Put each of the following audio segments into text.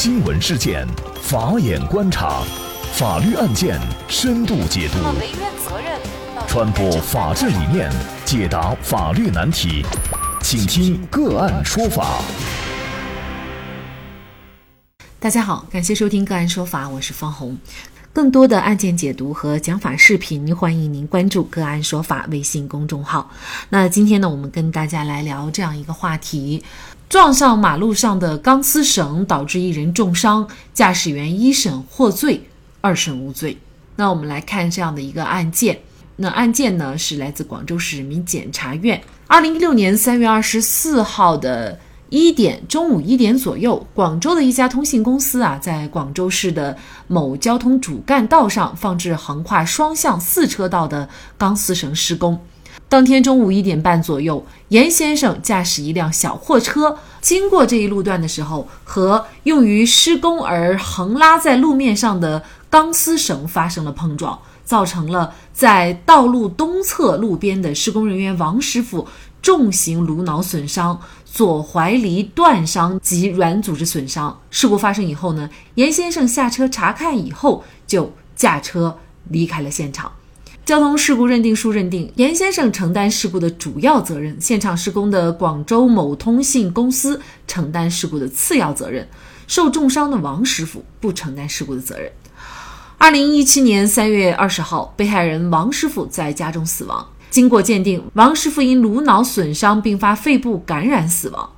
新闻事件，法眼观察，法律案件深度解读，传播法治理念，解答法律难题，请听个案说法。大家好，感谢收听个案说法，我是方红。更多的案件解读和讲法视频，欢迎您关注“个案说法”微信公众号。那今天呢，我们跟大家来聊这样一个话题：撞上马路上的钢丝绳，导致一人重伤，驾驶员一审获罪，二审无罪。那我们来看这样的一个案件。那案件呢，是来自广州市人民检察院，二零一六年三月二十四号的。一点中午一点左右，广州的一家通信公司啊，在广州市的某交通主干道上放置横跨双向四车道的钢丝绳施工。当天中午一点半左右，严先生驾驶一辆小货车经过这一路段的时候，和用于施工而横拉在路面上的钢丝绳发生了碰撞，造成了在道路东侧路边的施工人员王师傅重型颅脑损伤。左踝离断伤及软组织损伤。事故发生以后呢，严先生下车查看以后，就驾车离开了现场。交通事故认定书认定，严先生承担事故的主要责任，现场施工的广州某通信公司承担事故的次要责任，受重伤的王师傅不承担事故的责任。二零一七年三月二十号，被害人王师傅在家中死亡。经过鉴定，王师傅因颅脑损伤并发肺部感染死亡。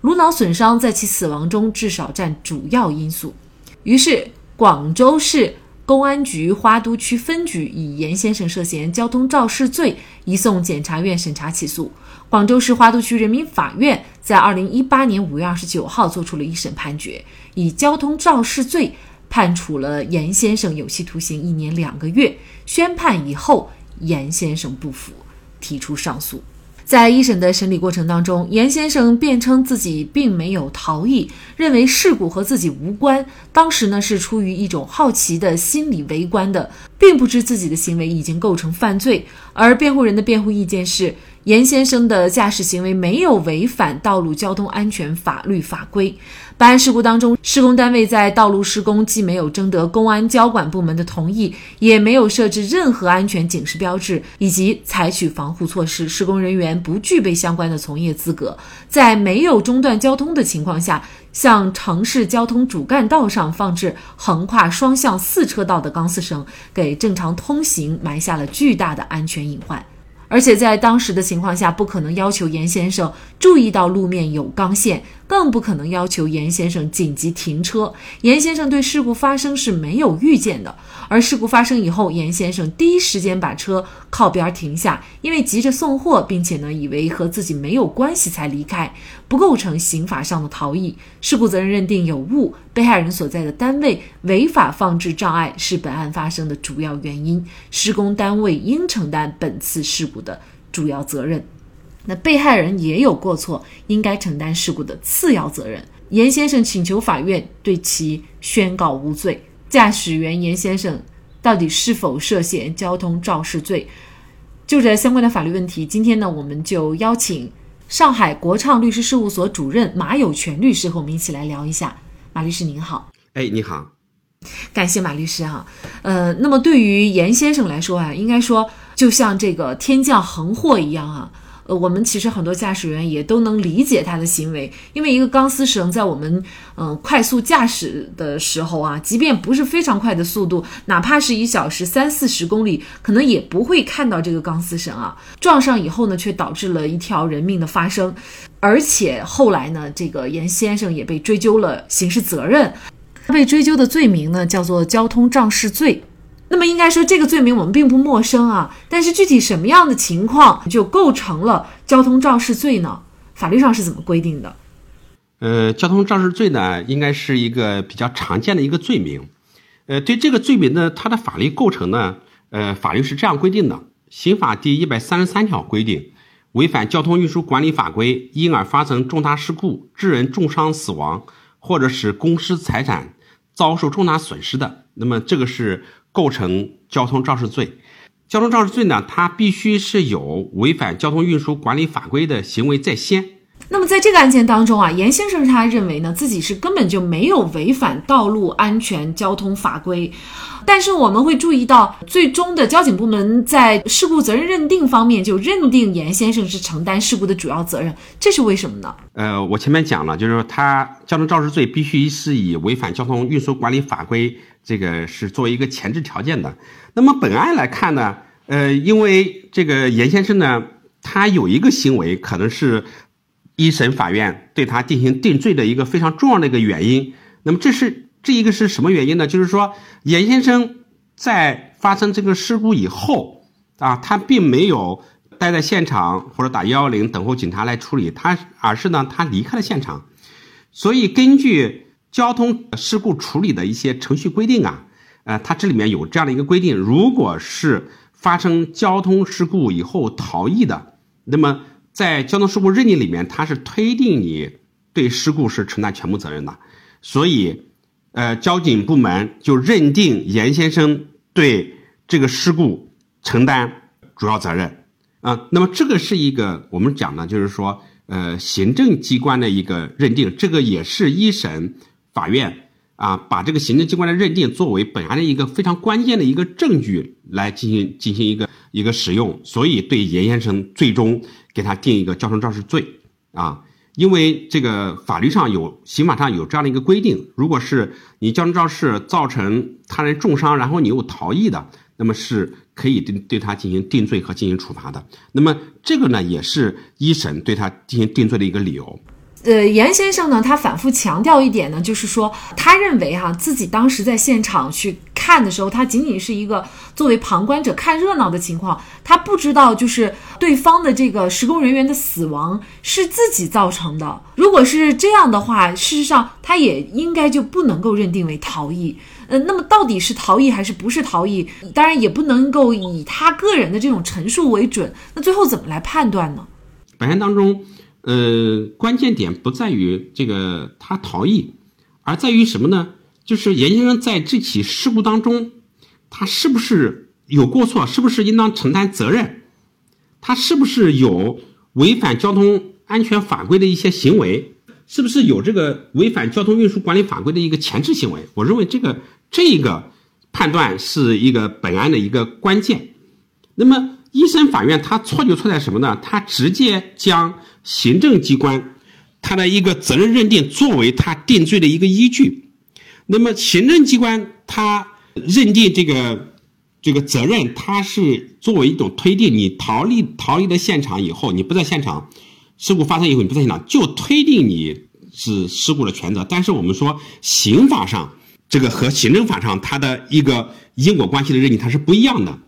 颅脑损伤在其死亡中至少占主要因素。于是，广州市公安局花都区分局以严先生涉嫌交通肇事罪移送检察院审查起诉。广州市花都区人民法院在二零一八年五月二十九号作出了一审判决，以交通肇事罪判处了严先生有期徒刑一年两个月。宣判以后。严先生不服，提出上诉。在一审的审理过程当中，严先生辩称自己并没有逃逸，认为事故和自己无关。当时呢是出于一种好奇的心理围观的，并不知自己的行为已经构成犯罪。而辩护人的辩护意见是，严先生的驾驶行为没有违反道路交通安全法律法规。本案事故当中，施工单位在道路施工既没有征得公安交管部门的同意，也没有设置任何安全警示标志以及采取防护措施，施工人员不具备相关的从业资格，在没有中断交通的情况下，向城市交通主干道上放置横跨双向四车道的钢丝绳，给正常通行埋下了巨大的安全隐患。而且在当时的情况下，不可能要求严先生注意到路面有钢线。更不可能要求严先生紧急停车。严先生对事故发生是没有预见的，而事故发生以后，严先生第一时间把车靠边停下，因为急着送货，并且呢，以为和自己没有关系才离开，不构成刑法上的逃逸。事故责任认定有误，被害人所在的单位违法放置障碍是本案发生的主要原因，施工单位应承担本次事故的主要责任。那被害人也有过错，应该承担事故的次要责任。严先生请求法院对其宣告无罪。驾驶员严先生到底是否涉嫌交通肇事罪？就这相关的法律问题，今天呢，我们就邀请上海国畅律师事务所主任马有权律师和我们一起来聊一下。马律师您好，哎，你好，感谢马律师哈。呃，那么对于严先生来说啊，应该说就像这个天降横祸一样啊。呃，我们其实很多驾驶员也都能理解他的行为，因为一个钢丝绳在我们嗯快速驾驶的时候啊，即便不是非常快的速度，哪怕是一小时三四十公里，可能也不会看到这个钢丝绳啊。撞上以后呢，却导致了一条人命的发生，而且后来呢，这个严先生也被追究了刑事责任，他被追究的罪名呢叫做交通肇事罪。那么应该说，这个罪名我们并不陌生啊。但是具体什么样的情况就构成了交通肇事罪呢？法律上是怎么规定的？呃，交通肇事罪呢，应该是一个比较常见的一个罪名。呃，对这个罪名呢，它的法律构成呢，呃，法律是这样规定的：刑法第一百三十三条规定，违反交通运输管理法规，因而发生重大事故，致人重伤、死亡，或者使公司财产遭受重大损失的，那么这个是。构成交通肇事罪，交通肇事罪呢，它必须是有违反交通运输管理法规的行为在先。那么在这个案件当中啊，严先生他认为呢，自己是根本就没有违反道路安全交通法规，但是我们会注意到，最终的交警部门在事故责任认定方面就认定严先生是承担事故的主要责任，这是为什么呢？呃，我前面讲了，就是说他交通肇事罪必须是以违反交通运输管理法规这个是作为一个前置条件的。那么本案来看呢，呃，因为这个严先生呢，他有一个行为可能是。一审法院对他进行定罪的一个非常重要的一个原因，那么这是这一个是什么原因呢？就是说严先生在发生这个事故以后啊，他并没有待在现场或者打幺幺零等候警察来处理，他而是呢他离开了现场。所以根据交通事故处理的一些程序规定啊，呃，它这里面有这样的一个规定：如果是发生交通事故以后逃逸的，那么。在交通事故认定里面，它是推定你对事故是承担全部责任的，所以，呃，交警部门就认定严先生对这个事故承担主要责任啊。那么这个是一个我们讲的，就是说，呃，行政机关的一个认定，这个也是一审法院啊把这个行政机关的认定作为本案的一个非常关键的一个证据来进行进行一个一个使用，所以对严先生最终。给他定一个交通肇事罪啊，因为这个法律上有刑法上有这样的一个规定，如果是你交通肇事造成他人重伤，然后你又逃逸的，那么是可以对对他进行定罪和进行处罚的。那么这个呢，也是一审对他进行定罪的一个理由。呃，严先生呢，他反复强调一点呢，就是说，他认为哈，自己当时在现场去看的时候，他仅仅是一个作为旁观者看热闹的情况，他不知道就是对方的这个施工人员的死亡是自己造成的。如果是这样的话，事实上他也应该就不能够认定为逃逸。呃，那么到底是逃逸还是不是逃逸？当然也不能够以他个人的这种陈述为准。那最后怎么来判断呢？本案当中。呃，关键点不在于这个他逃逸，而在于什么呢？就是严先生在这起事故当中，他是不是有过错？是不是应当承担责任？他是不是有违反交通安全法规的一些行为？是不是有这个违反交通运输管理法规的一个前置行为？我认为这个这个判断是一个本案的一个关键。那么一审法院他错就错在什么呢？他直接将。行政机关他的一个责任认定作为他定罪的一个依据，那么行政机关他认定这个这个责任，他是作为一种推定，你逃离逃离的现场以后，你不在现场，事故发生以后你不在现场，就推定你是事故的全责。但是我们说刑法上这个和行政法上它的一个因果关系的认定它是不一样的。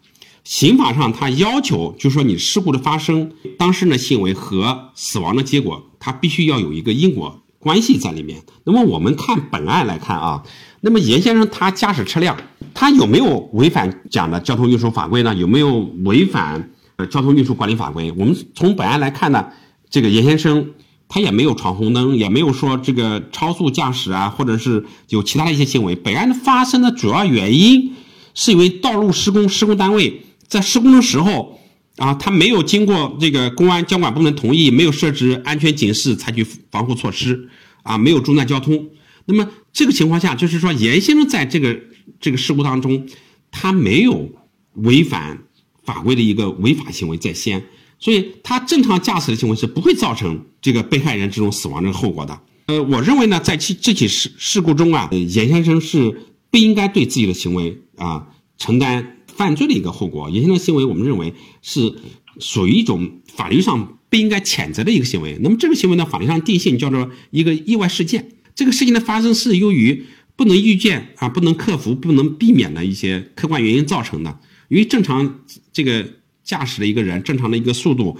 刑法上，他要求就是说，你事故的发生，当事人的行为和死亡的结果，它必须要有一个因果关系在里面。那么我们看本案来看啊，那么严先生他驾驶车辆，他有没有违反讲的交通运输法规呢？有没有违反呃交通运输管理法规？我们从本案来看呢，这个严先生他也没有闯红灯，也没有说这个超速驾驶啊，或者是有其他的一些行为。本案发生的主要原因是因为道路施工施工单位。在施工的时候，啊，他没有经过这个公安交管部门同意，没有设置安全警示，采取防护措施，啊，没有中断交通。那么这个情况下，就是说严先生在这个这个事故当中，他没有违反法规的一个违法行为在先，所以他正常驾驶的行为是不会造成这个被害人这种死亡的后果的。呃，我认为呢，在其这起事事故中啊，严先生是不应该对自己的行为啊承担。犯罪的一个后果，严先生行为，我们认为是属于一种法律上不应该谴责的一个行为。那么这个行为呢，法律上定性叫做一个意外事件。这个事情的发生是由于不能预见啊、不能克服、不能避免的一些客观原因造成的。因为正常这个驾驶的一个人，正常的一个速度，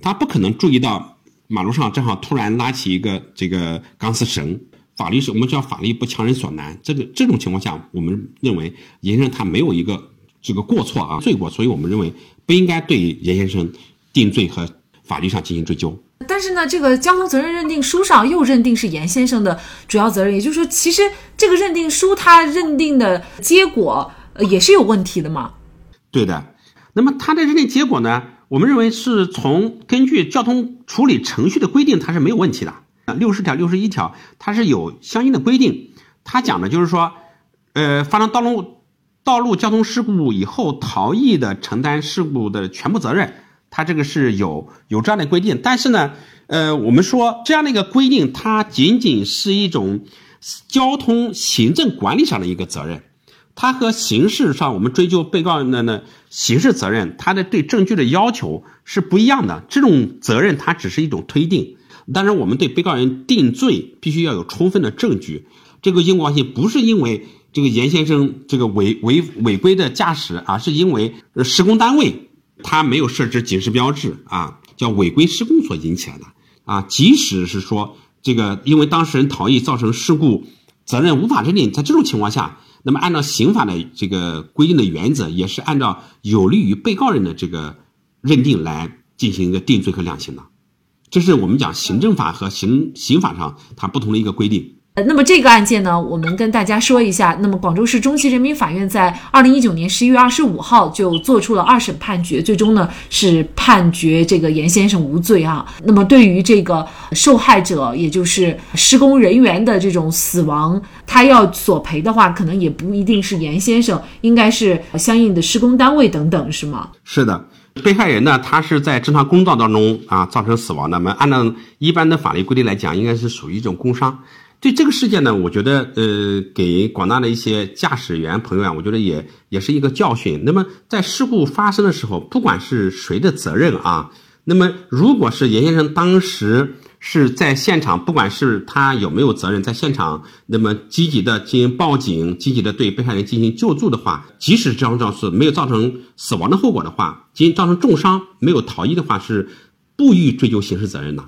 他不可能注意到马路上正好突然拉起一个这个钢丝绳。法律是我们叫法律不强人所难。这个这种情况下，我们认为严先生他没有一个。这个过错啊，罪过，所以我们认为不应该对严先生定罪和法律上进行追究。但是呢，这个交通责任认定书上又认定是严先生的主要责任，也就是说，其实这个认定书他认定的结果呃也是有问题的嘛？对的。那么他的认定结果呢？我们认为是从根据交通处理程序的规定，它是没有问题的。六十条、六十一条，它是有相应的规定。它讲的就是说，呃，发生道路道路交通事故以后，逃逸的承担事故的全部责任。它这个是有有这样的规定。但是呢，呃，我们说这样的一个规定，它仅仅是一种交通行政管理上的一个责任。它和刑事上我们追究被告人的呢刑事责任，它的对证据的要求是不一样的。这种责任它只是一种推定，当然我们对被告人定罪必须要有充分的证据。这个因果关系不是因为这个严先生这个违违违规的驾驶，而是因为施工单位他没有设置警示标志啊，叫违规施工所引起来的啊。即使是说这个因为当事人逃逸造成事故，责任无法认定，在这种情况下。那么，按照刑法的这个规定的原则，也是按照有利于被告人的这个认定来进行一个定罪和量刑的，这是我们讲行政法和刑刑法上它不同的一个规定。呃，那么这个案件呢，我们跟大家说一下。那么广州市中级人民法院在二零一九年十一月二十五号就做出了二审判决，最终呢是判决这个严先生无罪啊。那么对于这个受害者，也就是施工人员的这种死亡，他要索赔的话，可能也不一定是严先生，应该是相应的施工单位等等，是吗？是的，被害人呢，他是在正常工作当中啊造成死亡的。那么按照一般的法律规定来讲，应该是属于一种工伤。对这个事件呢，我觉得呃，给广大的一些驾驶员朋友啊，我觉得也也是一个教训。那么在事故发生的时候，不管是谁的责任啊，那么如果是严先生当时是在现场，不管是他有没有责任，在现场那么积极的进行报警，积极的对被害人进行救助的话，即使这桩事没有造成死亡的后果的话，仅造成重伤没有逃逸的话，是不予追究刑事责任的。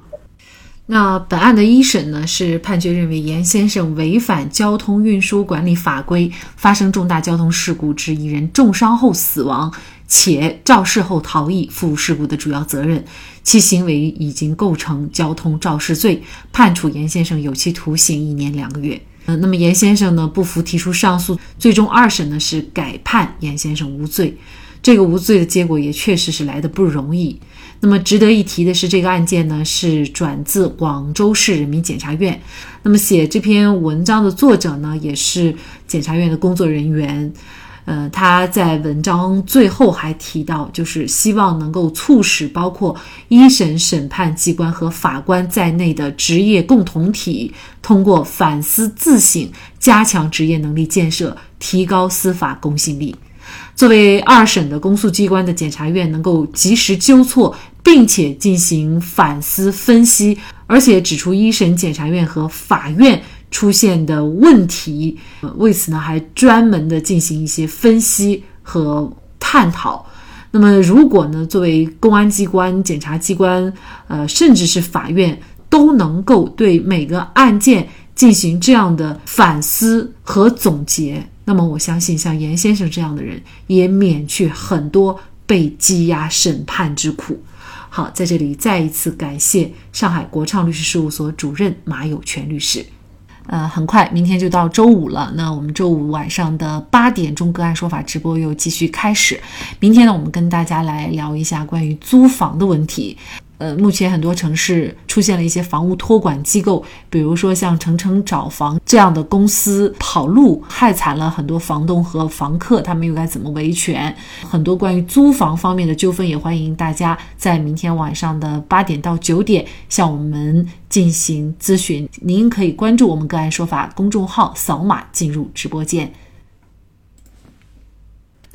那本案的一审呢，是判决认为严先生违反交通运输管理法规，发生重大交通事故致一人重伤后死亡，且肇事后逃逸，负事故的主要责任，其行为已经构成交通肇事罪，判处严先生有期徒刑一年两个月。嗯，那么严先生呢不服提出上诉，最终二审呢是改判严先生无罪。这个无罪的结果也确实是来的不容易。那么值得一提的是，这个案件呢是转自广州市人民检察院。那么写这篇文章的作者呢也是检察院的工作人员。呃，他在文章最后还提到，就是希望能够促使包括一审审判机关和法官在内的职业共同体，通过反思自省，加强职业能力建设，提高司法公信力。作为二审的公诉机关的检察院，能够及时纠错，并且进行反思分析，而且指出一审检察院和法院出现的问题，为此呢还专门的进行一些分析和探讨。那么，如果呢作为公安机关、检察机关，呃，甚至是法院，都能够对每个案件进行这样的反思和总结。那么我相信，像严先生这样的人也免去很多被羁押审判之苦。好，在这里再一次感谢上海国畅律师事务所主任马有权律师。呃，很快明天就到周五了，那我们周五晚上的八点钟个案说法直播又继续开始。明天呢，我们跟大家来聊一下关于租房的问题。呃，目前很多城市出现了一些房屋托管机构，比如说像程程找房这样的公司跑路，害惨了很多房东和房客，他们又该怎么维权？很多关于租房方面的纠纷，也欢迎大家在明天晚上的八点到九点向我们进行咨询。您可以关注我们“个案说法”公众号，扫码进入直播间。